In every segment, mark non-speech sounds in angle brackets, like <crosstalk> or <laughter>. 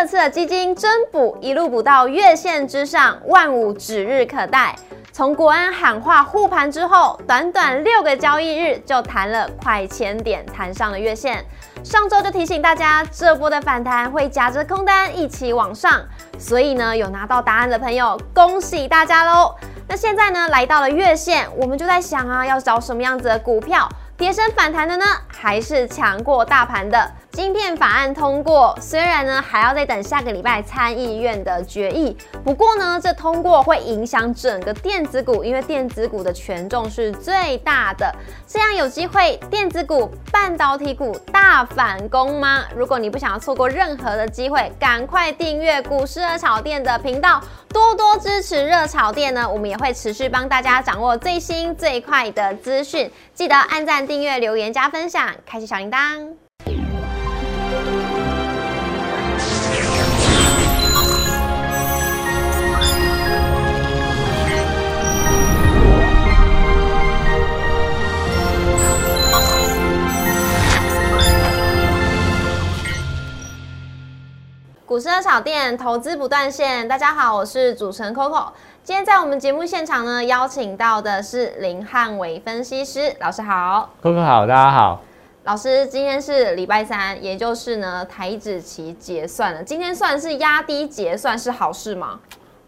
这次的基金真补一路补到月线之上，万五指日可待。从国安喊话护盘之后，短短六个交易日就弹了快千点，弹上了月线。上周就提醒大家，这波的反弹会夹着空单一起往上，所以呢，有拿到答案的朋友，恭喜大家喽！那现在呢，来到了月线，我们就在想啊，要找什么样子的股票？跌升反弹的呢，还是强过大盘的？晶片法案通过，虽然呢还要再等下个礼拜参议院的决议，不过呢这通过会影响整个电子股，因为电子股的权重是最大的，这样有机会电子股、半导体股大反攻吗？如果你不想要错过任何的机会，赶快订阅股市热炒店的频道，多多支持热炒店呢，我们也会持续帮大家掌握最新最快的资讯，记得按赞、订阅、留言、加分享，开启小铃铛。店投资不断线，大家好，我是主持人 Coco。今天在我们节目现场呢，邀请到的是林汉伟分析师老师好，Coco 好，大家好。老师，今天是礼拜三，也就是呢台指期结算了，今天算是压低结算，是好事吗？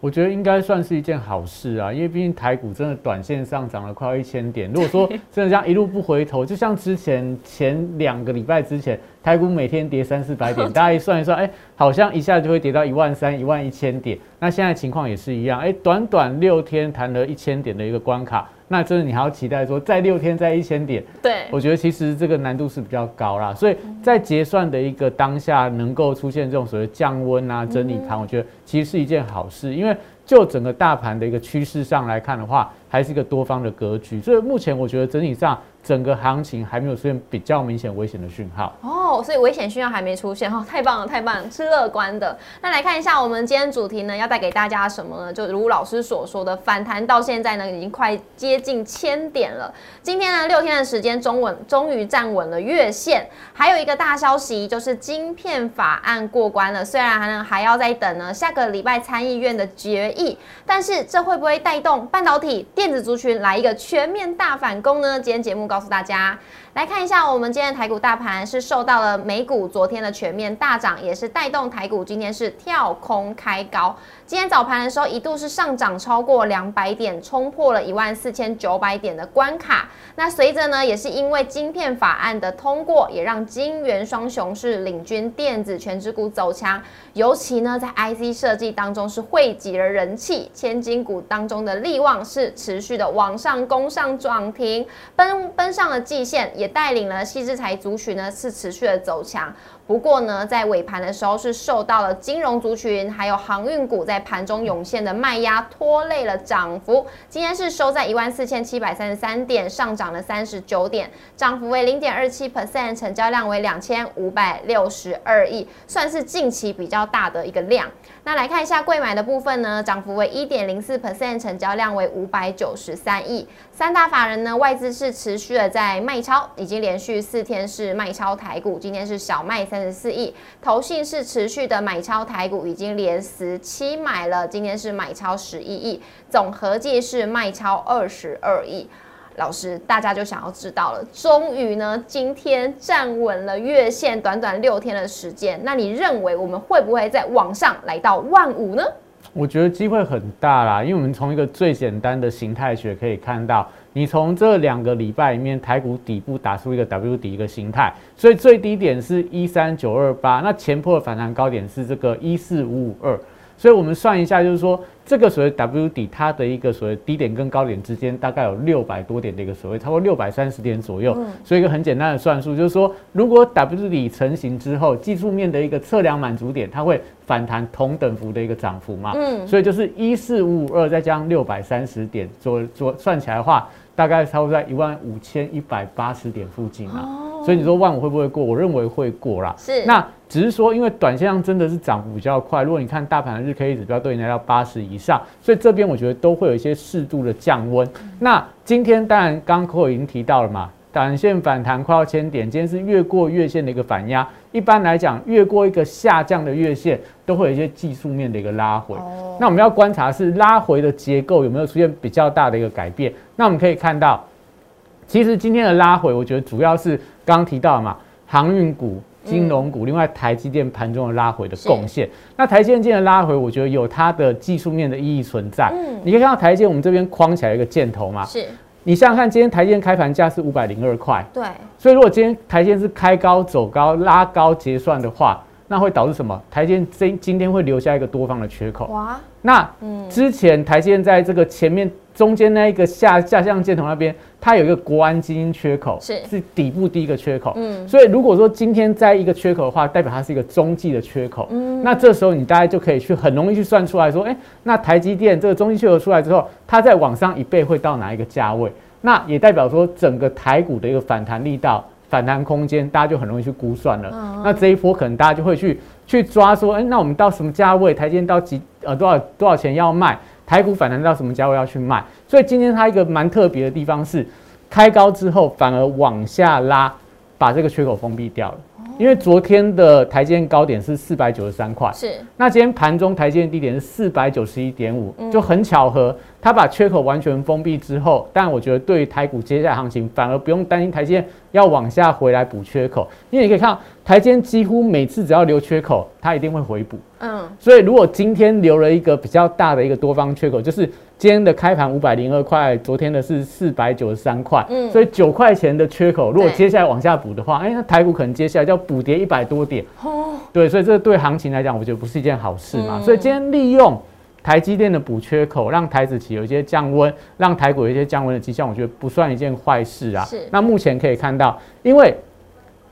我觉得应该算是一件好事啊，因为毕竟台股真的短线上涨了快要一千点，如果说真的这样一路不回头，就像之前前两个礼拜之前。台股每天跌三四百点，<laughs> 大家一算一算，哎，好像一下就会跌到一万三、一万一千点。那现在情况也是一样，哎，短短六天谈了一千点的一个关卡，那真的你还要期待说在六天在一千点？对，我觉得其实这个难度是比较高啦。所以在结算的一个当下，能够出现这种所谓降温啊、整理盘，我觉得其实是一件好事，因为就整个大盘的一个趋势上来看的话，还是一个多方的格局。所以目前我觉得整体上。整个行情还没有出现比较明显危险的讯号哦，所以危险讯号还没出现哈，太棒了，太棒，了，是乐观的。那来看一下我们今天主题呢，要带给大家什么呢？就如老师所说的，反弹到现在呢，已经快接近千点了。今天呢，六天的时间中稳，终于站稳了月线。还有一个大消息就是晶片法案过关了，虽然还能还要再等呢，下个礼拜参议院的决议，但是这会不会带动半导体电子族群来一个全面大反攻呢？今天节目。告诉大家。来看一下，我们今天的台股大盘是受到了美股昨天的全面大涨，也是带动台股今天是跳空开高。今天早盘的时候一度是上涨超过两百点，冲破了一万四千九百点的关卡。那随着呢，也是因为晶片法案的通过，也让晶圆双雄是领军电子全指股走强。尤其呢，在 IC 设计当中是汇集了人气，千金股当中的力旺是持续的往上攻上涨停，奔奔上了季线。也带领了细制材族群呢，是持续的走强。不过呢，在尾盘的时候是受到了金融族群还有航运股在盘中涌现的卖压拖累了涨幅。今天是收在一万四千七百三十三点，上涨了三十九点，涨幅为零点二七 percent，成交量为两千五百六十二亿，算是近期比较大的一个量。那来看一下贵买的部分呢，涨幅为一点零四 percent，成交量为五百九十三亿。三大法人呢，外资是持续的在卖超，已经连续四天是卖超台股，今天是小卖三。十四亿，投信是持续的买超台股，已经连十七买了，今天是买超十一亿，总合计是卖超二十二亿。老师，大家就想要知道了，终于呢，今天站稳了月线，短短六天的时间，那你认为我们会不会在往上来到万五呢？我觉得机会很大啦，因为我们从一个最简单的形态学可以看到。你从这两个礼拜里面，台股底部打出一个 W 底一个形态，所以最低点是一三九二八，那前破的反弹高点是这个一四五五二，所以我们算一下，就是说这个所谓 W 底它的一个所谓低点跟高点之间大概有六百多点的一个所谓，差不多六百三十点左右。所以一个很简单的算术就是说，如果 W 底成型之后，技术面的一个测量满足点，它会反弹同等幅的一个涨幅嘛？嗯，所以就是一四五五二再加上六百三十点，做做算起来的话。大概差不多在一万五千一百八十点附近啊，所以你说万五会不会过？我认为会过啦。是，那只是说，因为短线上真的是涨幅比较快。如果你看大盘的日 K 指标都已经来到八十以上，所以这边我觉得都会有一些适度的降温。那今天当然刚刚已经提到了嘛，短线反弹快要千点，今天是越过月线的一个反压。一般来讲，越过一个下降的月线，都会有一些技术面的一个拉回。那我们要观察是拉回的结构有没有出现比较大的一个改变。那我们可以看到，其实今天的拉回，我觉得主要是刚刚提到嘛，航运股。金融股，另外台积电盘中的拉回的贡献，那台积电的拉回，我觉得有它的技术面的意义存在。嗯，你可以看到台积电我们这边框起来一个箭头嘛，是你想想看，今天台积电开盘价是五百零二块，对，所以如果今天台积电是开高走高拉高结算的话，那会导致什么？台积电今今天会留下一个多方的缺口。哇，那之前台积电在这个前面。中间那一个下下降箭头那边，它有一个国安基金缺口，是是底部第一个缺口。嗯，所以如果说今天在一个缺口的话，代表它是一个中继的缺口。嗯，那这时候你大概就可以去很容易去算出来说，哎，那台积电这个中继缺口出来之后，它在往上一倍会到哪一个价位？那也代表说整个台股的一个反弹力道、反弹空间，大家就很容易去估算了。那这一波可能大家就会去去抓说，哎，那我们到什么价位？台积电到几呃多少多少钱要卖？台股反弹到什么价位要去卖？所以今天它一个蛮特别的地方是，开高之后反而往下拉，把这个缺口封闭掉了。因为昨天的台阶高点是四百九十三块，是。那今天盘中台阶低点是四百九十一点五，就很巧合，它把缺口完全封闭之后，但我觉得对于台股接下来行情反而不用担心台阶要往下回来补缺口，因为你可以看到台阶几乎每次只要留缺口，它一定会回补。嗯。所以如果今天留了一个比较大的一个多方缺口，就是。今天的开盘五百零二块，昨天的是四百九十三块，嗯，所以九块钱的缺口，如果接下来往下补的话，哎，那台股可能接下来就要补跌一百多点，哦，对，所以这对行情来讲，我觉得不是一件好事嘛。所以今天利用台积电的补缺口，让台子期有一些降温，让台股有一些降温的迹象，我觉得不算一件坏事啊。是。那目前可以看到，因为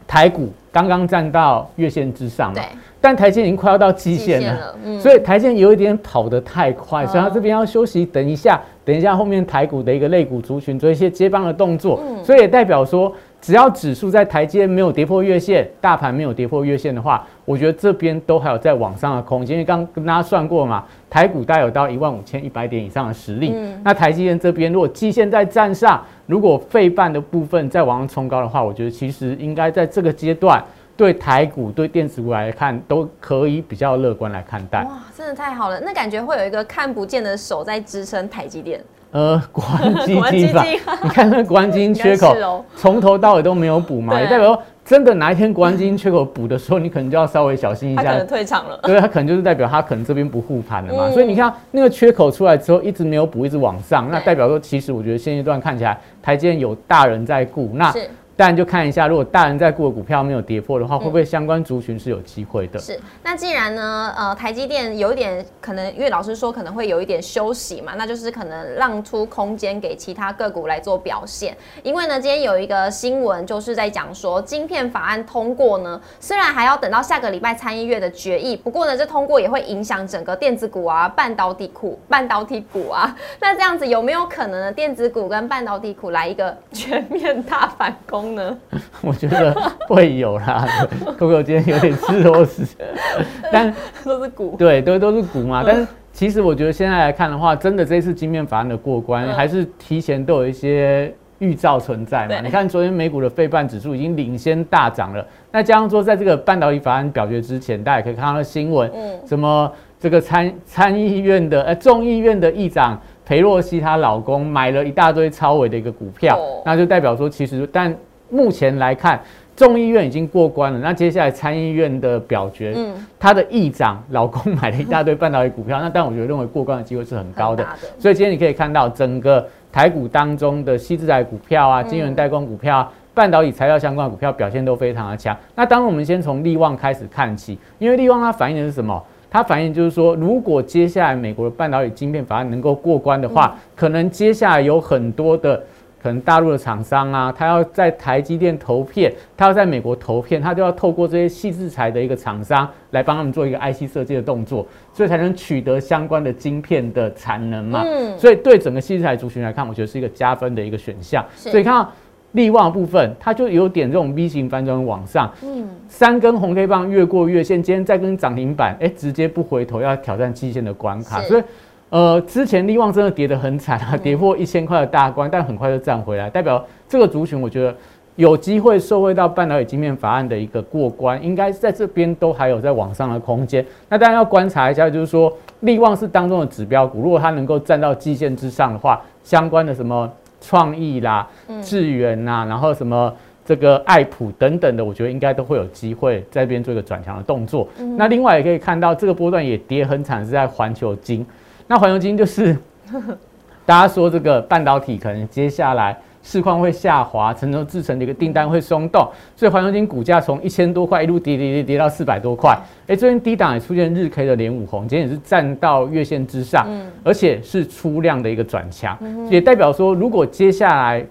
台股刚刚站到月线之上嘛。但台积已经快要到基线了，所以台积有一点跑得太快，所以它这边要休息，等一下，等一下后面台股的一个肋骨族群做一些接棒的动作，所以也代表说，只要指数在台阶没有跌破月线，大盘没有跌破月线的话，我觉得这边都还有在往上的空间。因为刚跟大家算过嘛，台股大概有到一万五千一百点以上的实力，那台积电这边如果基线在站上，如果费半的部分再往上冲高的话，我觉得其实应该在这个阶段。对台股、对电子股来看，都可以比较乐观来看待。哇，真的太好了！那感觉会有一个看不见的手在支撑台积电。呃，国安基金 <laughs> 吧，你看那国安基金缺口，<laughs> 从头到尾都没有补嘛，也代表真的哪一天国安基金缺口补的时候，你可能就要稍微小心一下。可能退场了。对，他可能就是代表他可能这边不护盘了嘛。所以你看那个缺口出来之后，一直没有补，一直往上，那代表说其实我觉得现阶段看起来台积电有大人在顾。那但就看一下，如果大人在顾的股票没有跌破的话，会不会相关族群是有机会的？是。那既然呢，呃，台积电有一点可能，因为老师说可能会有一点休息嘛，那就是可能让出空间给其他个股来做表现。因为呢，今天有一个新闻就是在讲说，晶片法案通过呢，虽然还要等到下个礼拜参议院的决议，不过呢，这通过也会影响整个电子股啊、半导体股、半导体股啊。<laughs> 那这样子有没有可能呢？电子股跟半导体股来一个全面大反攻？<laughs> 我觉得会有啦，<laughs> Coco 今天有点吃螺丝，<laughs> 但都是股，对，都都是股嘛。但是其实我觉得现在来看的话，真的这次晶片法案的过关，还是提前都有一些预兆存在嘛。你看昨天美股的费半指数已经领先大涨了，那加上说在这个半导体法案表决之前，大家可以看到新闻，嗯，什么这个参参议院的呃众议院的议长裴洛西她老公买了一大堆超伟的一个股票，那就代表说其实但。目前来看，众议院已经过关了。那接下来参议院的表决，嗯，他的议长老公买了一大堆半导体股票，<laughs> 那但我觉得认为过关的机会是很高的。所以今天你可以看到整个台股当中的西资材股票啊、晶圆代工股票、啊半导体材料相关的股票表现都非常的强。那当我们先从利旺开始看起，因为利旺它反映的是什么？它反映就是说，如果接下来美国的半导体晶片法案能够过关的话，可能接下来有很多的。可能大陆的厂商啊，他要在台积电投片，他要在美国投片，他就要透过这些细制材的一个厂商来帮他们做一个 IC 设计的动作，所以才能取得相关的晶片的产能嘛。嗯。所以对整个细制材族群来看，我觉得是一个加分的一个选项。所以看到利旺部分，它就有点这种 V 型反转往上。嗯。三根红 K 棒越过月线，今天再跟涨停板，哎，直接不回头要挑战季线的关卡。所以。呃，之前利旺真的跌得很惨啊，跌破一千块的大关，但很快就站回来，代表这个族群我觉得有机会受惠到半导体晶片法案的一个过关，应该在这边都还有在往上的空间。那当然要观察一下，就是说利旺是当中的指标股，如果它能够站到季线之上的话，相关的什么创意啦、智源呐，然后什么。这个爱普等等的，我觉得应该都会有机会在这边做一个转强的动作。那另外也可以看到，这个波段也跌很惨，是在环球金。那环球金就是 <laughs> 大家说这个半导体可能接下来市况会下滑，成熟制成的一个订单会松动，所以环球金股价从一千多块一路跌跌跌跌到四百多块。哎，这边低档也出现日 K 的连五红，今天也是站到月线之上，而且是出量的一个转强，也代表说如果接下来。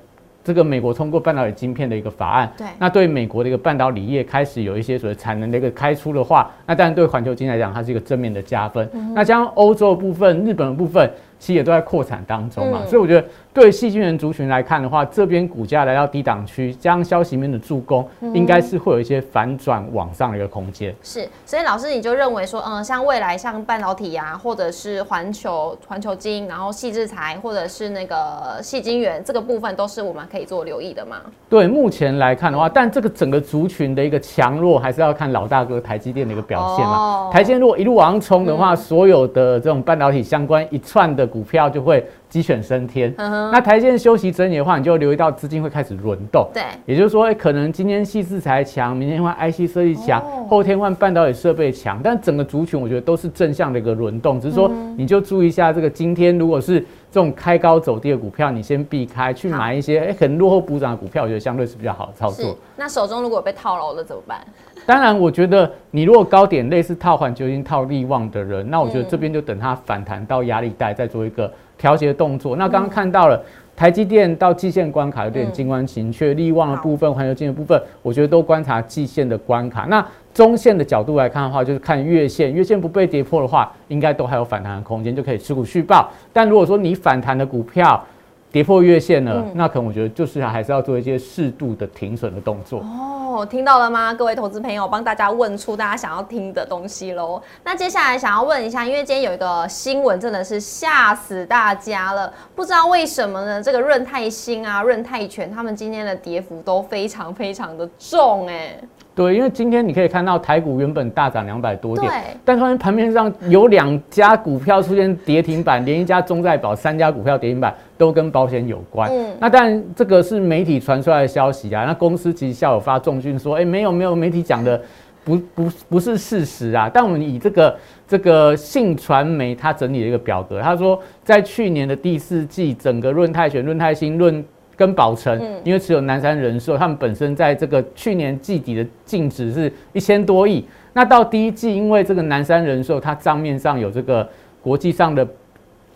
这个美国通过半导体晶片的一个法案，对，那对美国的一个半导体业开始有一些所谓产能的一个开出的话，那当然对环球金来讲，它是一个正面的加分。那将欧洲部分、日本的部分。其实也都在扩产当中嘛，所以我觉得对细菌人族群来看的话，这边股价来到低档区，加上消息面的助攻，应该是会有一些反转往上的一个空间。是，所以老师你就认为说，嗯，像未来像半导体呀，或者是环球环球金，然后细制材，或者是那个细晶圆这个部分，都是我们可以做留意的吗？对，目前来看的话，但这个整个族群的一个强弱，还是要看老大哥台积电的一个表现嘛。台积电如果一路往上冲的话，所有的这种半导体相关一串的。股票就会鸡犬升天。那台积电休息整理的话，你就留意到资金会开始轮动。对，也就是说，可能今天细制材强，明天换 IC 设计强，后天换半导体设备强。但整个族群我觉得都是正向的一个轮动，只是说你就注意一下这个今天如果是这种开高走低的股票，你先避开，去买一些哎可能落后补涨的股票，我觉得相对是比较好的操作。那手中如果被套牢了怎么办？当然，我觉得你如果高点类似套环球金套利旺的人，那我觉得这边就等它反弹到压力带，再做一个调节动作。那刚刚看到了台积电到季线关卡有点静观情却，利旺的部分、环球金的部分，我觉得都观察季线的关卡。那中线的角度来看的话，就是看月线，月线不被跌破的话，应该都还有反弹的空间，就可以持股续报。但如果说你反弹的股票，跌破月线了，那可能我觉得就是还是要做一些适度的停损的动作。哦，听到了吗？各位投资朋友，帮大家问出大家想要听的东西喽。那接下来想要问一下，因为今天有一个新闻真的是吓死大家了，不知道为什么呢？这个润泰新啊、润泰全，他们今天的跌幅都非常非常的重哎。对，因为今天你可以看到台股原本大涨两百多点，但突然盘面上有两家股票出现跌停板，连一家中债保，三家股票跌停板都跟保险有关。嗯，那当然这个是媒体传出来的消息啊，那公司其实下午发重讯说，哎，没有没有，媒体讲的不不不是事实啊。但我们以这个这个信传媒他整理的一个表格，他说在去年的第四季，整个润泰选、润泰新、润。跟宝成，因为持有南山人寿，他们本身在这个去年季底的净值是一千多亿。那到第一季，因为这个南山人寿它账面上有这个国际上的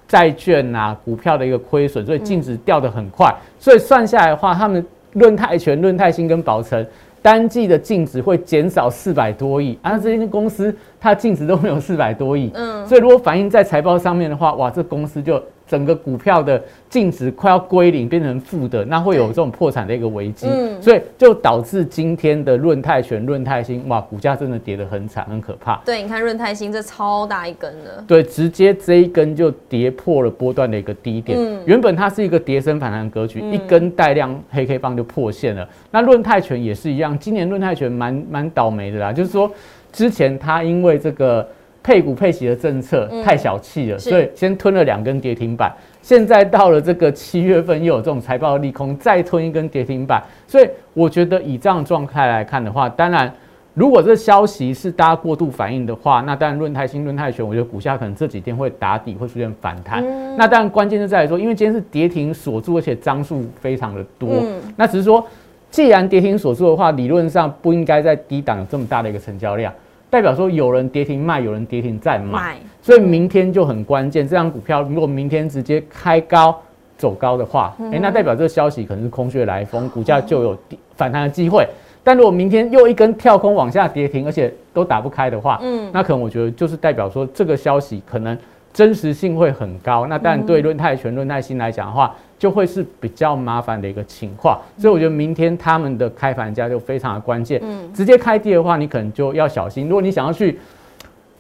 债券啊、股票的一个亏损，所以净值掉得很快。所以算下来的话，他们论泰全、论泰新跟宝成单季的净值会减少四百多亿。啊，这些公司它净值都没有四百多亿。嗯，所以如果反映在财报上面的话，哇，这公司就。整个股票的净值快要归零，变成负的，那会有这种破产的一个危机，所以就导致今天的润泰全、润泰新，哇，股价真的跌得很惨，很可怕。对，你看润泰新这超大一根的，对，直接这一根就跌破了波段的一个低点。嗯原本它是一个跌升反弹格局，一根带量黑 K 棒就破线了。那润泰全也是一样，今年润泰全蛮蛮倒霉的啦，就是说之前它因为这个。配股配息的政策太小气了，所以先吞了两根跌停板。现在到了这个七月份，又有这种财报利空，再吞一根跌停板。所以我觉得以这样状态来看的话，当然如果这消息是大家过度反应的话，那当然论泰新、论泰全，我觉得股价可能这几天会打底，会出现反弹。那当然关键是在于说，因为今天是跌停锁住，而且张数非常的多。那只是说，既然跌停锁住的话，理论上不应该在低档有这么大的一个成交量。代表说有人跌停卖，有人跌停再买，所以明天就很关键。这张股票如果明天直接开高走高的话，哎，那代表这个消息可能是空穴来风，股价就有反弹的机会。但如果明天又一根跳空往下跌停，而且都打不开的话，嗯，那可能我觉得就是代表说这个消息可能真实性会很高。那但对论泰拳、论泰新来讲的话。就会是比较麻烦的一个情况，所以我觉得明天他们的开盘价就非常的关键。嗯，直接开低的话，你可能就要小心。如果你想要去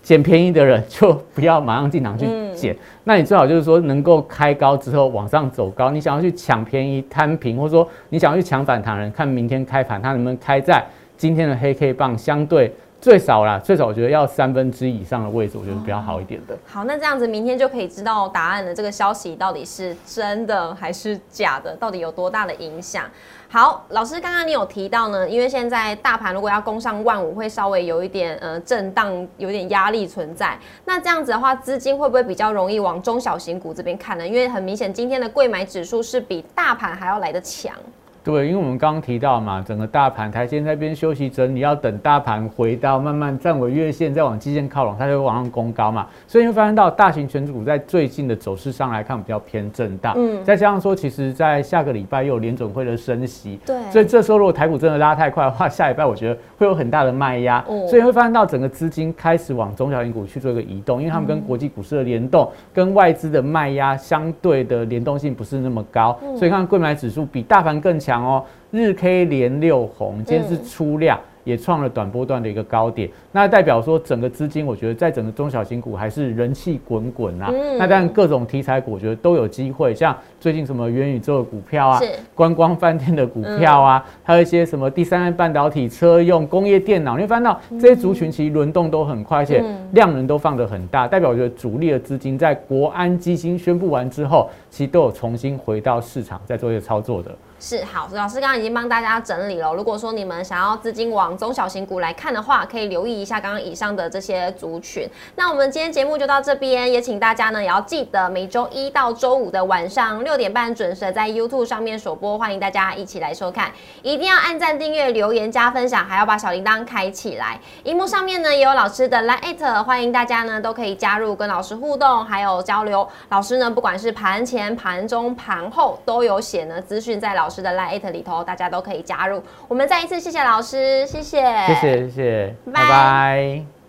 捡便宜的人就不要马上进场去捡，那你最好就是说能够开高之后往上走高，你想要去抢便宜摊平，或者说你想要去抢反弹人，看明天开盘它能不能开在今天的黑 K 棒相对。最少啦，最少我觉得要三分之一以上的位置，我觉得比较好一点的。好，那这样子明天就可以知道答案了。这个消息到底是真的还是假的？到底有多大的影响？好，老师刚刚你有提到呢，因为现在大盘如果要攻上万五，会稍微有一点呃震荡，有点压力存在。那这样子的话，资金会不会比较容易往中小型股这边看呢？因为很明显，今天的贵买指数是比大盘还要来得强。对，因为我们刚刚提到嘛，整个大盘台先在边休息整理，要等大盘回到慢慢站稳月线，再往基线靠拢，它就会往上攻高嘛。所以会发现到大型全股在最近的走势上来看比较偏震荡。嗯，再加上说，其实在下个礼拜又有联准会的升息。对。所以这时候如果台股真的拉太快的话，下礼拜我觉得会有很大的卖压。所以会发现到整个资金开始往中小型股去做一个移动，因为他们跟国际股市的联动，跟外资的卖压相对的联动性不是那么高。所以看贵买指数比大盘更强哦。日 K 连六红，今天是出量。也创了短波段的一个高点，那代表说整个资金，我觉得在整个中小型股还是人气滚滚啊。那当然各种题材股，我觉得都有机会，像最近什么元宇宙的股票啊，观光饭店的股票啊，还有一些什么第三代半导体、车用工业电脑，你会发现到这些族群其实轮动都很快，而且量能都放得很大，代表我觉得主力的资金在国安基金宣布完之后，其实都有重新回到市场在做一些操作的。是好，老师刚刚已经帮大家整理了。如果说你们想要资金往中小型股来看的话，可以留意一下刚刚以上的这些族群。那我们今天节目就到这边，也请大家呢也要记得每周一到周五的晚上六点半准时在 YouTube 上面首播，欢迎大家一起来收看。一定要按赞、订阅、留言、加分享，还要把小铃铛开起来。荧幕上面呢也有老师的 Line，欢迎大家呢都可以加入跟老师互动，还有交流。老师呢不管是盘前、盘中、盘后都有写呢资讯在老。师的 Line 里头，大家都可以加入。我们再一次谢谢老师，谢谢，谢谢，谢谢，拜拜。